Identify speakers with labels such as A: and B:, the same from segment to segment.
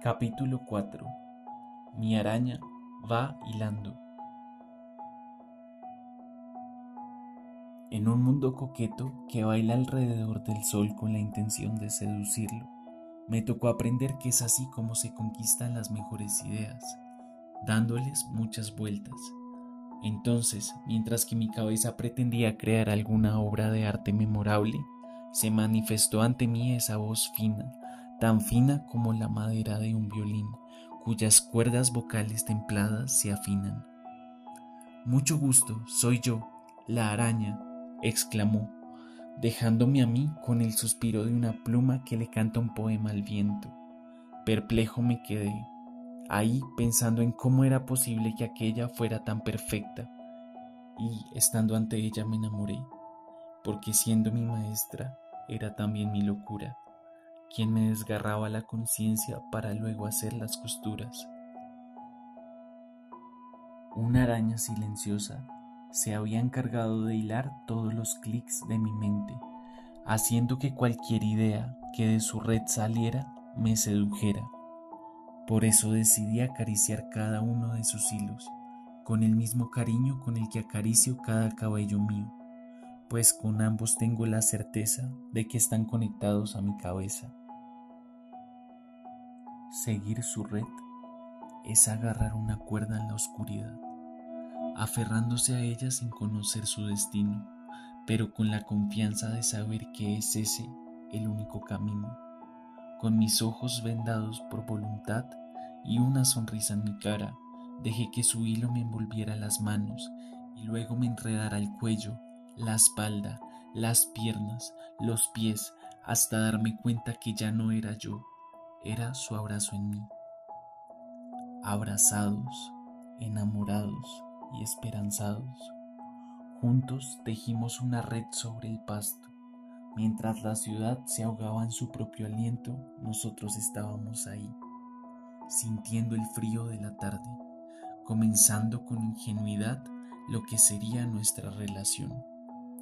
A: Capítulo 4 Mi araña va hilando. En un mundo coqueto que baila alrededor del sol con la intención de seducirlo, me tocó aprender que es así como se conquistan las mejores ideas, dándoles muchas vueltas. Entonces, mientras que mi cabeza pretendía crear alguna obra de arte memorable, se manifestó ante mí esa voz fina, tan fina como la madera de un violín, cuyas cuerdas vocales templadas se afinan. Mucho gusto, soy yo, la araña, exclamó, dejándome a mí con el suspiro de una pluma que le canta un poema al viento. Perplejo me quedé, ahí pensando en cómo era posible que aquella fuera tan perfecta, y estando ante ella me enamoré, porque siendo mi maestra era también mi locura quien me desgarraba la conciencia para luego hacer las costuras. Una araña silenciosa se había encargado de hilar todos los clics de mi mente, haciendo que cualquier idea que de su red saliera me sedujera. Por eso decidí acariciar cada uno de sus hilos, con el mismo cariño con el que acaricio cada cabello mío, pues con ambos tengo la certeza de que están conectados a mi cabeza. Seguir su red es agarrar una cuerda en la oscuridad, aferrándose a ella sin conocer su destino, pero con la confianza de saber que es ese el único camino. Con mis ojos vendados por voluntad y una sonrisa en mi cara, dejé que su hilo me envolviera las manos y luego me enredara el cuello, la espalda, las piernas, los pies, hasta darme cuenta que ya no era yo, era su abrazo en mí. Abrazados, enamorados y esperanzados, juntos tejimos una red sobre el pasto. Mientras la ciudad se ahogaba en su propio aliento, nosotros estábamos ahí, sintiendo el frío de la tarde, comenzando con ingenuidad lo que sería nuestra relación.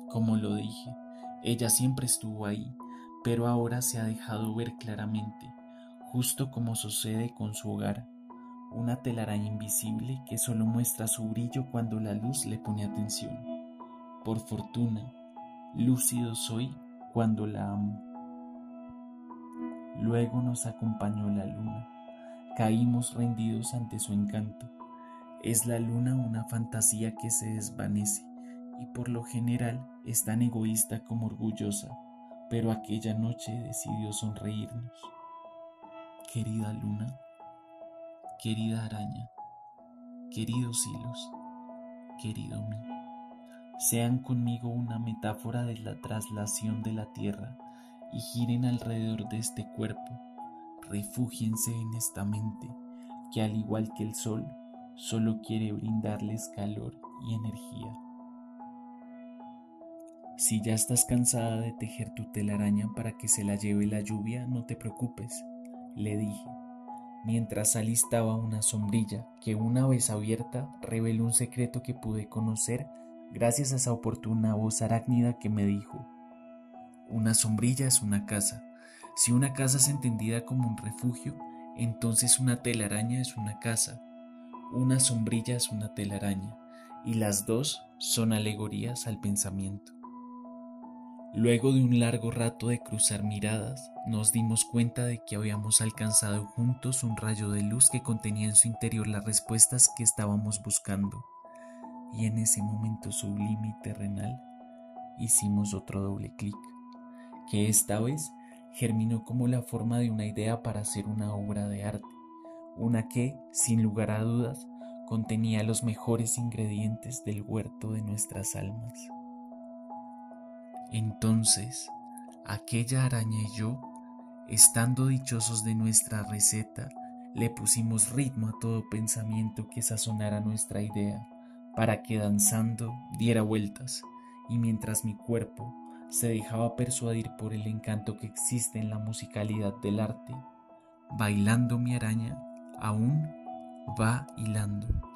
A: Como lo dije, ella siempre estuvo ahí, pero ahora se ha dejado ver claramente justo como sucede con su hogar, una telaraña invisible que solo muestra su brillo cuando la luz le pone atención. Por fortuna, lúcido soy cuando la amo. Luego nos acompañó la luna. Caímos rendidos ante su encanto. Es la luna una fantasía que se desvanece y por lo general es tan egoísta como orgullosa, pero aquella noche decidió sonreírnos. Querida luna, querida araña, queridos hilos, querido mí, sean conmigo una metáfora de la traslación de la tierra y giren alrededor de este cuerpo, refúgiense en esta mente que al igual que el sol, solo quiere brindarles calor y energía. Si ya estás cansada de tejer tu telaraña para que se la lleve la lluvia, no te preocupes le dije, mientras alistaba una sombrilla que una vez abierta reveló un secreto que pude conocer gracias a esa oportuna voz arácnida que me dijo, una sombrilla es una casa. Si una casa es entendida como un refugio, entonces una telaraña es una casa, una sombrilla es una telaraña, y las dos son alegorías al pensamiento. Luego de un largo rato de cruzar miradas, nos dimos cuenta de que habíamos alcanzado juntos un rayo de luz que contenía en su interior las respuestas que estábamos buscando. Y en ese momento sublime y terrenal, hicimos otro doble clic, que esta vez germinó como la forma de una idea para hacer una obra de arte, una que, sin lugar a dudas, contenía los mejores ingredientes del huerto de nuestras almas. Entonces, aquella araña y yo, estando dichosos de nuestra receta, le pusimos ritmo a todo pensamiento que sazonara nuestra idea, para que danzando diera vueltas, y mientras mi cuerpo se dejaba persuadir por el encanto que existe en la musicalidad del arte, bailando mi araña aún va hilando.